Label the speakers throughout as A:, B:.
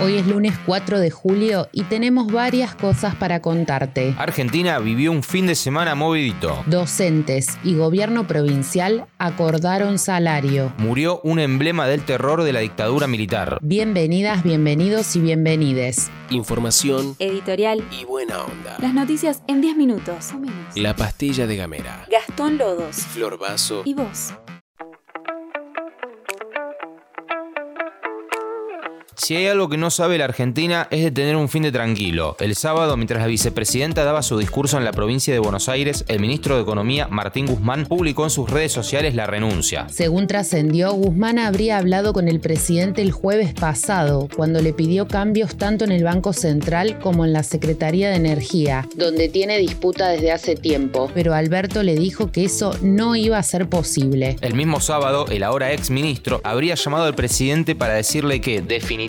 A: Hoy es lunes 4 de julio y tenemos varias cosas para contarte.
B: Argentina vivió un fin de semana movidito.
A: Docentes y gobierno provincial acordaron salario.
B: Murió un emblema del terror de la dictadura militar.
A: Bienvenidas, bienvenidos y bienvenides.
C: Información
D: Editorial.
C: y buena onda.
D: Las noticias en 10 minutos o menos.
C: La pastilla de Gamera.
D: Gastón Lodos.
C: Flor Vaso.
D: ¿Y vos?
B: Si hay algo que no sabe la Argentina es de tener un fin de tranquilo. El sábado, mientras la vicepresidenta daba su discurso en la provincia de Buenos Aires, el ministro de Economía, Martín Guzmán, publicó en sus redes sociales la renuncia.
A: Según trascendió, Guzmán habría hablado con el presidente el jueves pasado, cuando le pidió cambios tanto en el Banco Central como en la Secretaría de Energía, donde tiene disputa desde hace tiempo. Pero Alberto le dijo que eso no iba a ser posible.
B: El mismo sábado, el ahora ex ministro habría llamado al presidente para decirle que definitivamente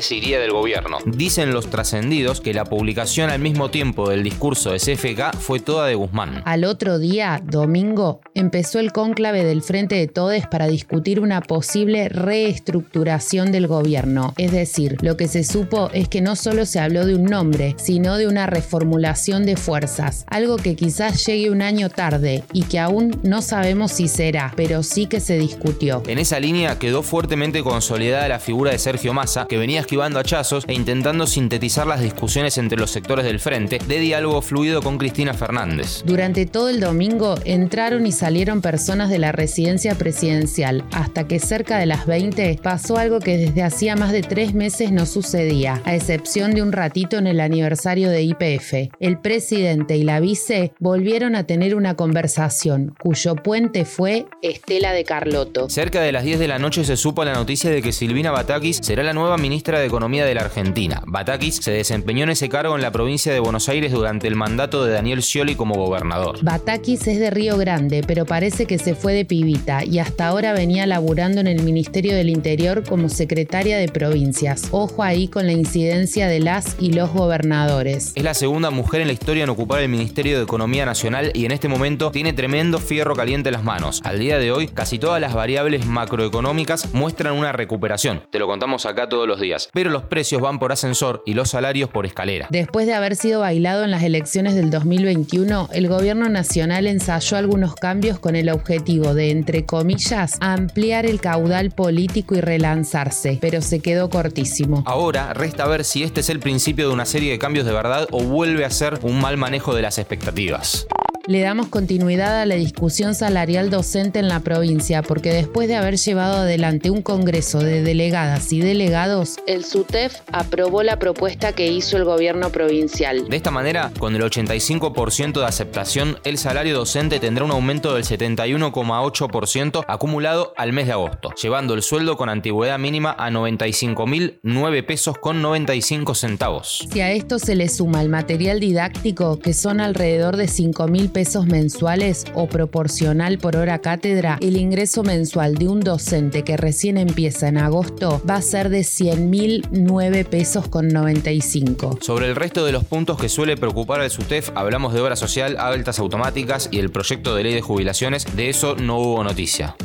B: se iría del gobierno. Dicen los trascendidos que la publicación al mismo tiempo del discurso de CFK fue toda de Guzmán.
A: Al otro día, domingo, empezó el cónclave del Frente de Todes para discutir una posible reestructuración del gobierno. Es decir, lo que se supo es que no solo se habló de un nombre, sino de una reformulación de fuerzas, algo que quizás llegue un año tarde y que aún no sabemos si será, pero sí que se discutió.
B: En esa línea quedó fuertemente consolidada la figura de Sergio Massa, que venía esquivando hachazos e intentando sintetizar las discusiones entre los sectores del frente de diálogo fluido con Cristina Fernández.
A: Durante todo el domingo entraron y salieron personas de la residencia presidencial, hasta que cerca de las 20 pasó algo que desde hacía más de tres meses no sucedía, a excepción de un ratito en el aniversario de IPF. El presidente y la vice volvieron a tener una conversación, cuyo puente fue Estela de Carlotto.
B: Cerca de las 10 de la noche se supo la noticia de que Silvina Batakis será la nueva ministra de Economía de la Argentina. Batakis se desempeñó en ese cargo en la provincia de Buenos Aires durante el mandato de Daniel Scioli como gobernador.
A: Batakis es de Río Grande, pero parece que se fue de pibita y hasta ahora venía laburando en el Ministerio del Interior como secretaria de provincias. Ojo ahí con la incidencia de las y los gobernadores.
B: Es la segunda mujer en la historia en ocupar el Ministerio de Economía Nacional y en este momento tiene tremendo fierro caliente en las manos. Al día de hoy, casi todas las variables macroeconómicas muestran una recuperación. Te lo contamos acá todos los días. Pero los precios van por ascensor y los salarios por escalera.
A: Después de haber sido bailado en las elecciones del 2021, el gobierno nacional ensayó algunos cambios con el objetivo de, entre comillas, ampliar el caudal político y relanzarse, pero se quedó cortísimo.
B: Ahora resta ver si este es el principio de una serie de cambios de verdad o vuelve a ser un mal manejo de las expectativas.
A: Le damos continuidad a la discusión salarial docente en la provincia porque después de haber llevado adelante un congreso de delegadas y delegados, el SUTEF aprobó la propuesta que hizo el gobierno provincial.
B: De esta manera, con el 85% de aceptación, el salario docente tendrá un aumento del 71,8% acumulado al mes de agosto, llevando el sueldo con antigüedad mínima a 95.009 pesos con 95 centavos.
A: Si a esto se le suma el material didáctico, que son alrededor de 5 mil pesos mensuales o proporcional por hora cátedra, el ingreso mensual de un docente que recién empieza en agosto va a ser de 100 mil 9 pesos con 95.
B: Sobre el resto de los puntos que suele preocupar al SUTEF, hablamos de obra social, altas automáticas y el proyecto de ley de jubilaciones, de eso no hubo noticia.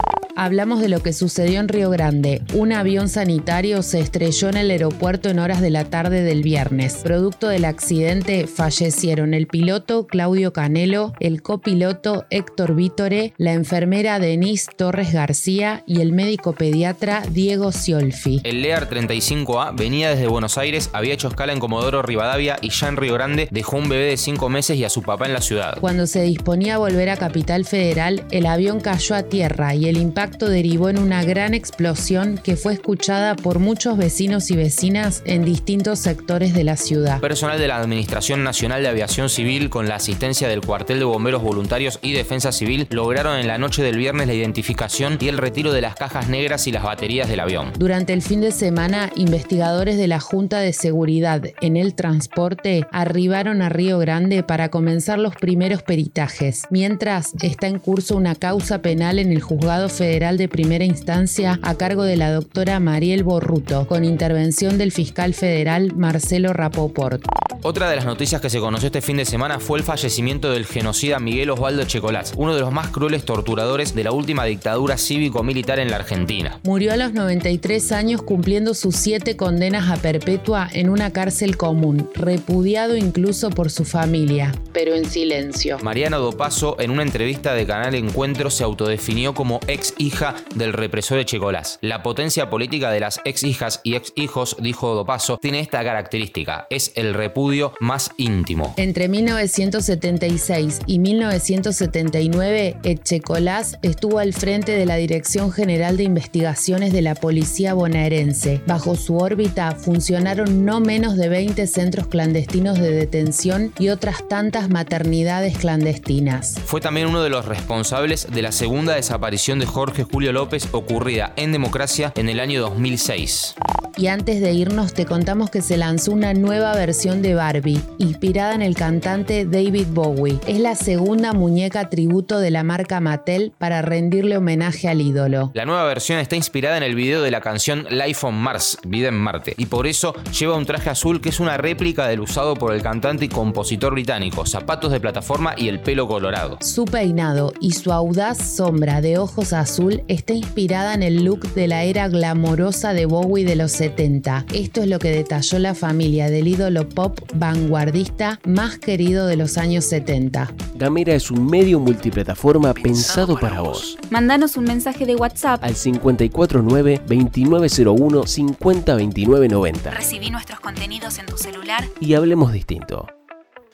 A: Hablamos de lo que sucedió en Río Grande. Un avión sanitario se estrelló en el aeropuerto en horas de la tarde del viernes. Producto del accidente fallecieron el piloto Claudio Canelo, el copiloto Héctor Vítore, la enfermera Denise Torres García y el médico pediatra Diego Ciolfi.
B: El Lear 35A venía desde Buenos Aires, había hecho escala en Comodoro Rivadavia y ya en Río Grande dejó un bebé de 5 meses y a su papá en la ciudad.
A: Cuando se disponía a volver a Capital Federal, el avión cayó a tierra y el impacto derivó en una gran explosión que fue escuchada por muchos vecinos y vecinas en distintos sectores de la ciudad.
B: Personal de la Administración Nacional de Aviación Civil, con la asistencia del Cuartel de Bomberos Voluntarios y Defensa Civil, lograron en la noche del viernes la identificación y el retiro de las cajas negras y las baterías del avión.
A: Durante el fin de semana, investigadores de la Junta de Seguridad en el Transporte arribaron a Río Grande para comenzar los primeros peritajes, mientras está en curso una causa penal en el Juzgado Federal Federal de Primera Instancia a cargo de la doctora Mariel Borruto, con intervención del fiscal federal Marcelo Rapoport.
B: Otra de las noticias que se conoció este fin de semana fue el fallecimiento del genocida Miguel Osvaldo Checolás, uno de los más crueles torturadores de la última dictadura cívico-militar en la Argentina.
A: Murió a los 93 años cumpliendo sus siete condenas a perpetua en una cárcel común, repudiado incluso por su familia, pero en silencio.
B: Mariana Dopaso, en una entrevista de Canal Encuentro, se autodefinió como ex hija del represor Checolás. La potencia política de las ex hijas y ex hijos, dijo Dopaso, tiene esta característica, es el repudio más íntimo.
A: Entre 1976 y 1979, Echecolás estuvo al frente de la Dirección General de Investigaciones de la Policía bonaerense. Bajo su órbita funcionaron no menos de 20 centros clandestinos de detención y otras tantas maternidades clandestinas.
B: Fue también uno de los responsables de la segunda desaparición de Jorge Julio López ocurrida en democracia en el año 2006.
A: Y antes de irnos te contamos que se lanzó una nueva versión de Barbie, inspirada en el cantante David Bowie. Es la segunda muñeca tributo de la marca Mattel para rendirle homenaje al ídolo.
B: La nueva versión está inspirada en el video de la canción Life on Mars, Vida en Marte, y por eso lleva un traje azul que es una réplica del usado por el cantante y compositor británico, zapatos de plataforma y el pelo colorado.
A: Su peinado y su audaz sombra de ojos azul está inspirada en el look de la era glamorosa de Bowie de los 70. Esto es lo que detalló la familia del ídolo pop vanguardista más querido de los años 70.
C: Gamera es un medio multiplataforma pensado, para, vos.
D: Mándanos un mensaje de WhatsApp
C: Al 549-2901-502990
D: Recibí nuestros contenidos en tu celular.
C: y hablemos distinto.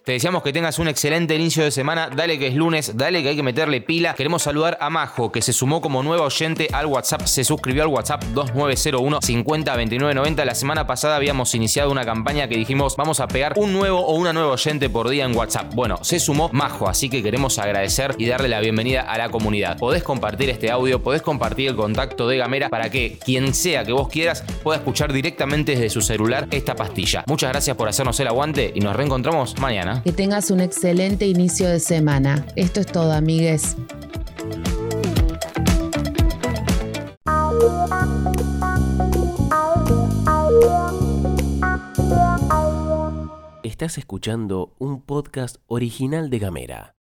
B: Te deseamos que tengas un excelente inicio de semana. Dale que es lunes, dale que hay que meterle pila. Queremos saludar a Majo, que se sumó como nueva oyente al WhatsApp. Se suscribió al WhatsApp 2901 502990. La semana pasada habíamos iniciado una campaña que dijimos vamos a pegar un nuevo o una nueva oyente por día en WhatsApp. Bueno, se sumó Majo, así que queremos agradecer y darle la bienvenida a la comunidad. Podés compartir este audio, podés compartir el contacto de Gamera para que quien sea que vos quieras pueda escuchar directamente desde su celular esta pastilla. Muchas gracias por hacernos el aguante y nos reencontramos mañana.
A: Que tengas un excelente inicio de semana. Esto es todo, amigues.
C: Estás escuchando un podcast original de Gamera.